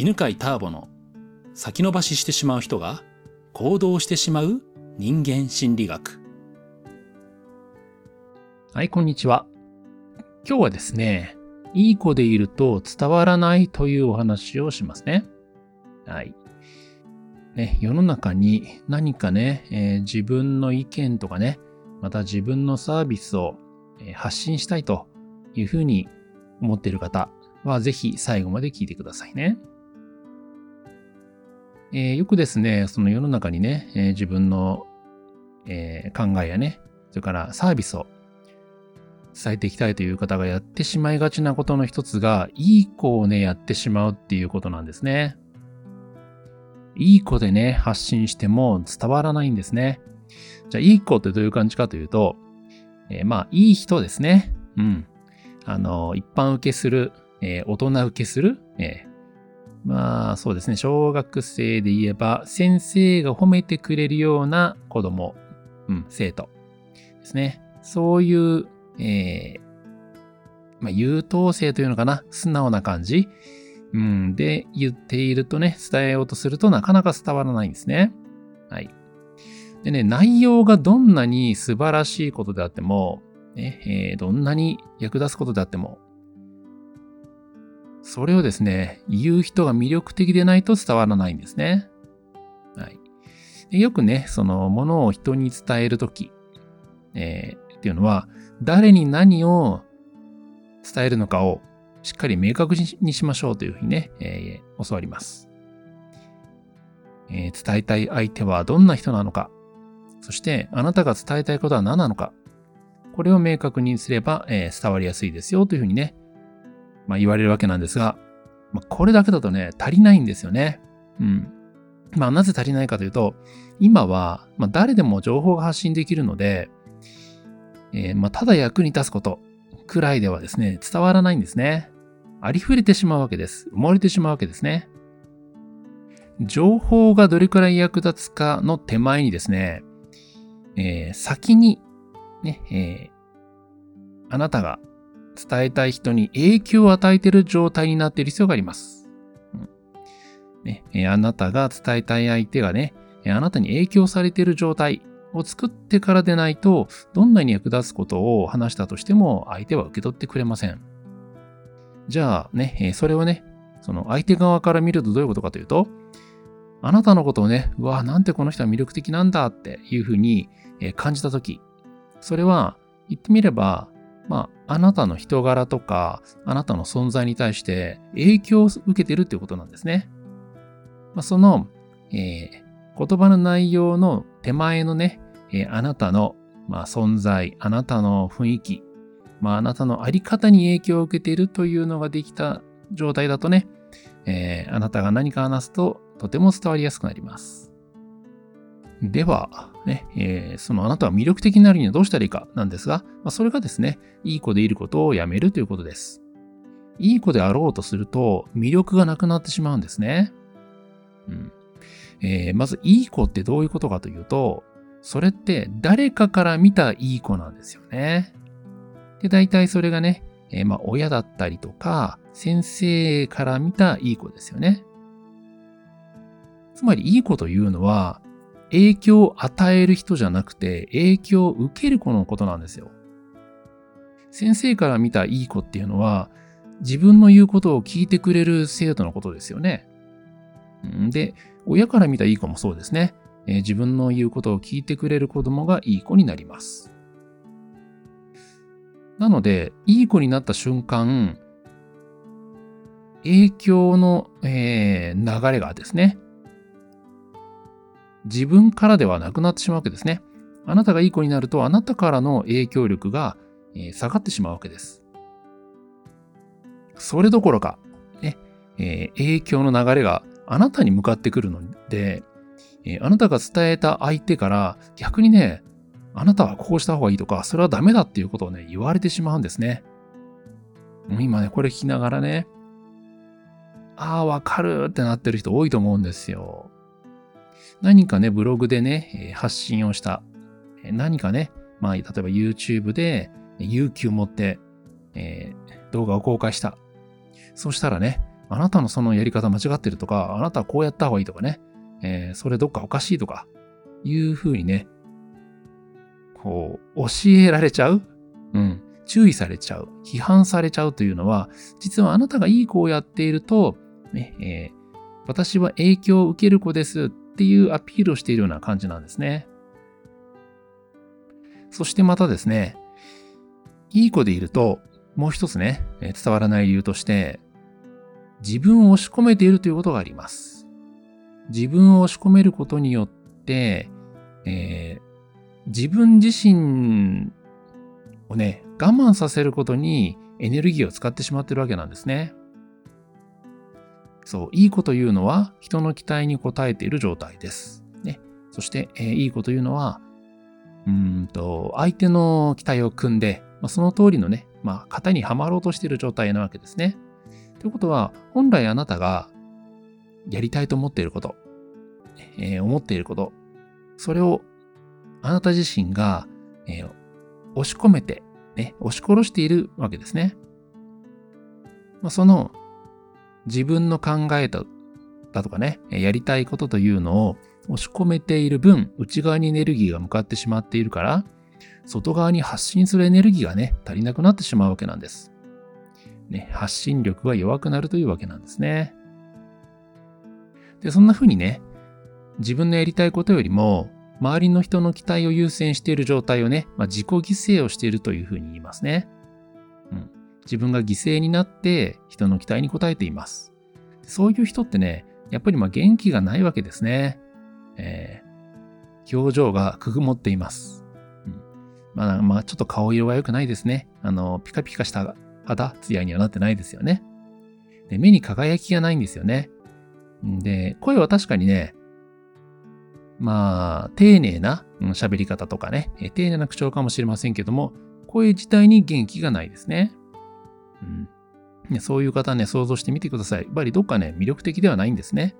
犬飼ターボの先延ばししてしまう人が行動してしまう人間心理学。はい、こんにちは。今日はですね、いい子でいると伝わらないというお話をしますね。はい。ね、世の中に何かね、えー、自分の意見とかね、また自分のサービスを発信したいというふうに思っている方は、ぜひ最後まで聞いてくださいね。えー、よくですね、その世の中にね、えー、自分の、えー、考えやね、それからサービスを伝えていきたいという方がやってしまいがちなことの一つが、いい子をね、やってしまうっていうことなんですね。いい子でね、発信しても伝わらないんですね。じゃあ、いい子ってどういう感じかというと、えー、まあ、いい人ですね。うん。あの、一般受けする、えー、大人受けする、えー、まあ、そうですね。小学生で言えば、先生が褒めてくれるような子供、うん、生徒ですね。そういう、えー、まあ、優等生というのかな。素直な感じ。うん、で、言っているとね、伝えようとするとなかなか伝わらないんですね。はい。でね、内容がどんなに素晴らしいことであっても、ねえー、どんなに役立つことであっても、それをですね、言う人が魅力的でないと伝わらないんですね。はい。でよくね、そのものを人に伝えるとき、えー、っていうのは、誰に何を伝えるのかをしっかり明確にしましょうというふうにね、えー、教わります、えー、伝えたい相手はどんな人なのか、そしてあなたが伝えたいことは何なのか、これを明確にすれば、えー、伝わりやすいですよというふうにね、まあ、言われるわけなんですが、まあ、これだけだとね、足りないんですよね。うん。まあ、なぜ足りないかというと、今は、まあ、誰でも情報が発信できるので、えー、まあ、ただ役に立つことくらいではですね、伝わらないんですね。ありふれてしまうわけです。埋もれてしまうわけですね。情報がどれくらい役立つかの手前にですね、えー、先に、ね、えー、あなたが伝えたい人に影響を与えている状態になっている必要があります。うんねあなたが伝えたい相手がね、あなたに影響されている状態を作ってからでないと、どんなに役立つことを話したとしても相手は受け取ってくれません。じゃあね、それをね、その相手側から見るとどういうことかというと、あなたのことをね、うわ、なんてこの人は魅力的なんだっていうふうに感じたとき、それは言ってみればまあ、あなたの人柄とか、あなたの存在に対して影響を受けているということなんですね。まあ、その、えー、言葉の内容の手前のね、えー、あなたの、まあ、存在、あなたの雰囲気、まあ、あなたのあり方に影響を受けているというのができた状態だとね、えー、あなたが何か話すととても伝わりやすくなります。では、ね、えー、そのあなたは魅力的になるにはどうしたらいいかなんですが、まあ、それがですね、いい子でいることをやめるということです。いい子であろうとすると魅力がなくなってしまうんですね。うんえー、まず、いい子ってどういうことかというと、それって誰かから見たいい子なんですよね。で、大体それがね、えー、まあ親だったりとか、先生から見たいい子ですよね。つまりいい子というのは、影響を与える人じゃなくて、影響を受ける子のことなんですよ。先生から見たいい子っていうのは、自分の言うことを聞いてくれる生徒のことですよね。で、親から見たいい子もそうですね。え、自分の言うことを聞いてくれる子供がいい子になります。なので、いい子になった瞬間、影響の、えー、流れがですね、自分からではなくなってしまうわけですね。あなたがいい子になると、あなたからの影響力が、下がってしまうわけです。それどころか、ねえー、影響の流れがあなたに向かってくるので、えー、あなたが伝えた相手から逆にね、あなたはこうした方がいいとか、それはダメだっていうことをね、言われてしまうんですね。今ね、これ聞きながらね、ああ、わかるってなってる人多いと思うんですよ。何かね、ブログでね、発信をした。何かね、まあ、例えば YouTube で勇気を持って、えー、動画を公開した。そしたらね、あなたのそのやり方間違ってるとか、あなたはこうやった方がいいとかね、えー、それどっかおかしいとか、いうふうにね、こう、教えられちゃううん。注意されちゃう。批判されちゃうというのは、実はあなたがいい子をやっていると、ね、えー、私は影響を受ける子ですっていうアピールをしているような感じなんですね。そしてまたですね、いい子でいると、もう一つね、伝わらない理由として、自分を押し込めているということがあります。自分を押し込めることによって、えー、自分自身をね、我慢させることにエネルギーを使ってしまってるわけなんですね。そう、いいこと言うのは人の期待に応えている状態です。ね。そして、えー、いいこと言うのは、うんと、相手の期待を組んで、まあ、その通りのね、まあ、型にはまろうとしている状態なわけですね。ということは、本来あなたがやりたいと思っていること、えー、思っていること、それをあなた自身が、えー、押し込めて、ね、押し殺しているわけですね。まあ、その自分の考えだとかね、やりたいことというのを押し込めている分、内側にエネルギーが向かってしまっているから、外側に発信するエネルギーがね、足りなくなってしまうわけなんです。ね、発信力が弱くなるというわけなんですね。で、そんな風にね、自分のやりたいことよりも、周りの人の期待を優先している状態をね、まあ、自己犠牲をしているという風に言いますね。自分が犠牲になって人の期待に応えています。そういう人ってね、やっぱりまあ元気がないわけですね。えー、表情がくぐもっています。うん、まあ、まあ、ちょっと顔色が良くないですね。あの、ピカピカした肌、ツヤにはなってないですよね。で、目に輝きがないんですよね。で、声は確かにね、まあ、丁寧な喋り方とかね、丁寧な口調かもしれませんけども、声自体に元気がないですね。うん、そういう方ね、想像してみてください。やっぱりどっかね、魅力的ではないんですね。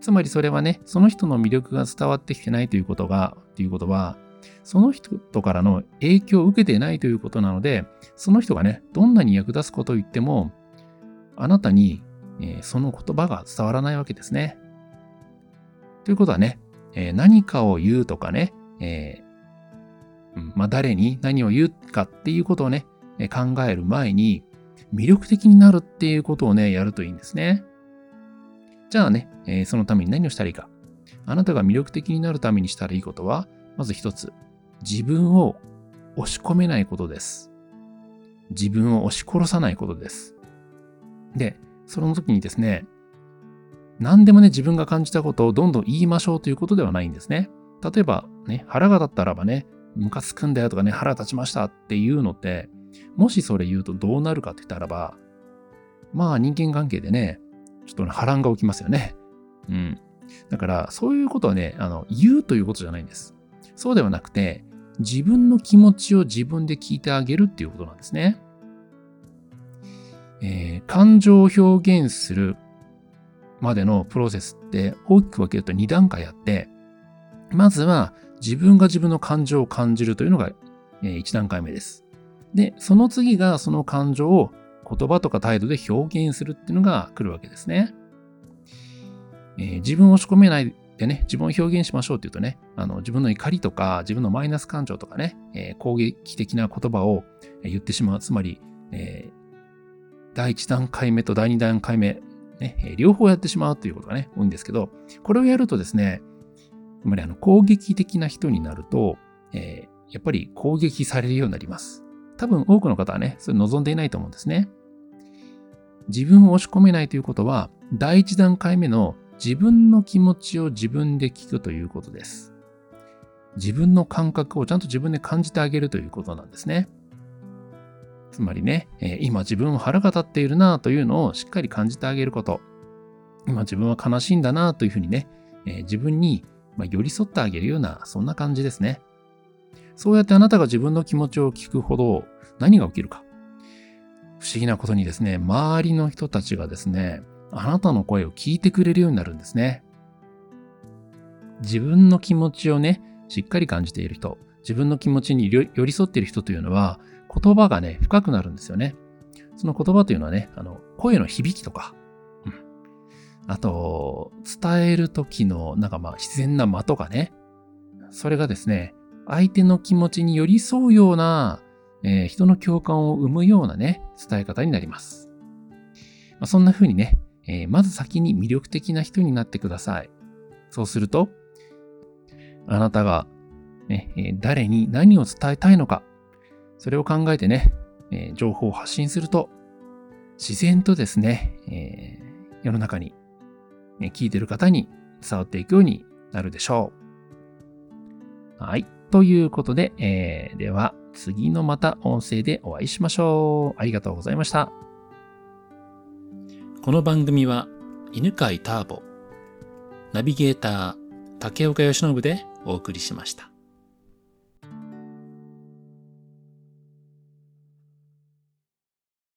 つまりそれはね、その人の魅力が伝わってきてないということが、ということは、その人からの影響を受けてないということなので、その人がね、どんなに役立つことを言っても、あなたに、えー、その言葉が伝わらないわけですね。ということはね、えー、何かを言うとかね、えー、まあ、誰に何を言うかっていうことをね、考える前に、魅力的になるっていうことをね、やるといいんですね。じゃあね、えー、そのために何をしたらいいか。あなたが魅力的になるためにしたらいいことは、まず一つ、自分を押し込めないことです。自分を押し殺さないことです。で、その時にですね、何でもね、自分が感じたことをどんどん言いましょうということではないんですね。例えば、ね、腹が立ったらばね、ムカつくんだよとかね、腹立ちましたっていうのって、もしそれ言うとどうなるかって言ったらば、まあ人間関係でね、ちょっと波乱が起きますよね。うん。だから、そういうことはね、あの、言うということじゃないんです。そうではなくて、自分の気持ちを自分で聞いてあげるっていうことなんですね。えー、感情を表現するまでのプロセスって大きく分けると2段階あって、まずは自分が自分の感情を感じるというのがえ1段階目です。で、その次がその感情を言葉とか態度で表現するっていうのが来るわけですね。えー、自分を押し込めないでね、自分を表現しましょうっていうとね、あの自分の怒りとか自分のマイナス感情とかね、えー、攻撃的な言葉を言ってしまう。つまり、えー、第1段階目と第2段階目ね、両方やってしまうということがね、多いんですけど、これをやるとですね、つまりあの攻撃的な人になると、え、やっぱり攻撃されるようになります。多分多くの方はね、それ望んでいないと思うんですね。自分を押し込めないということは、第一段階目の自分の気持ちを自分で聞くということです。自分の感覚をちゃんと自分で感じてあげるということなんですね。つまりね、え今自分は腹が立っているなというのをしっかり感じてあげること。今自分は悲しいんだなというふうにね、え自分に寄り添ってあげるような、そんな感じですね。そうやってあなたが自分の気持ちを聞くほど何が起きるか。不思議なことにですね、周りの人たちがですね、あなたの声を聞いてくれるようになるんですね。自分の気持ちをね、しっかり感じている人、自分の気持ちに寄り添っている人というのは、言葉がね、深くなるんですよね。その言葉というのはね、あの、声の響きとか、うん。あと、伝える時の、なんかまあ、自然な間とかね。それがですね、相手の気持ちに寄り添うような、えー、人の共感を生むようなね、伝え方になります。まあ、そんな風にね、えー、まず先に魅力的な人になってください。そうすると、あなたが、ね、えー、誰に何を伝えたいのか、それを考えてね、えー、情報を発信すると、自然とですね、えー、世の中に、ね、聞いてる方に伝わっていくようになるでしょう。はい。ということで、えー、では次のまた音声でお会いしましょう。ありがとうございました。この番組は犬飼ターボ、ナビゲーター竹岡由伸でお送りしました。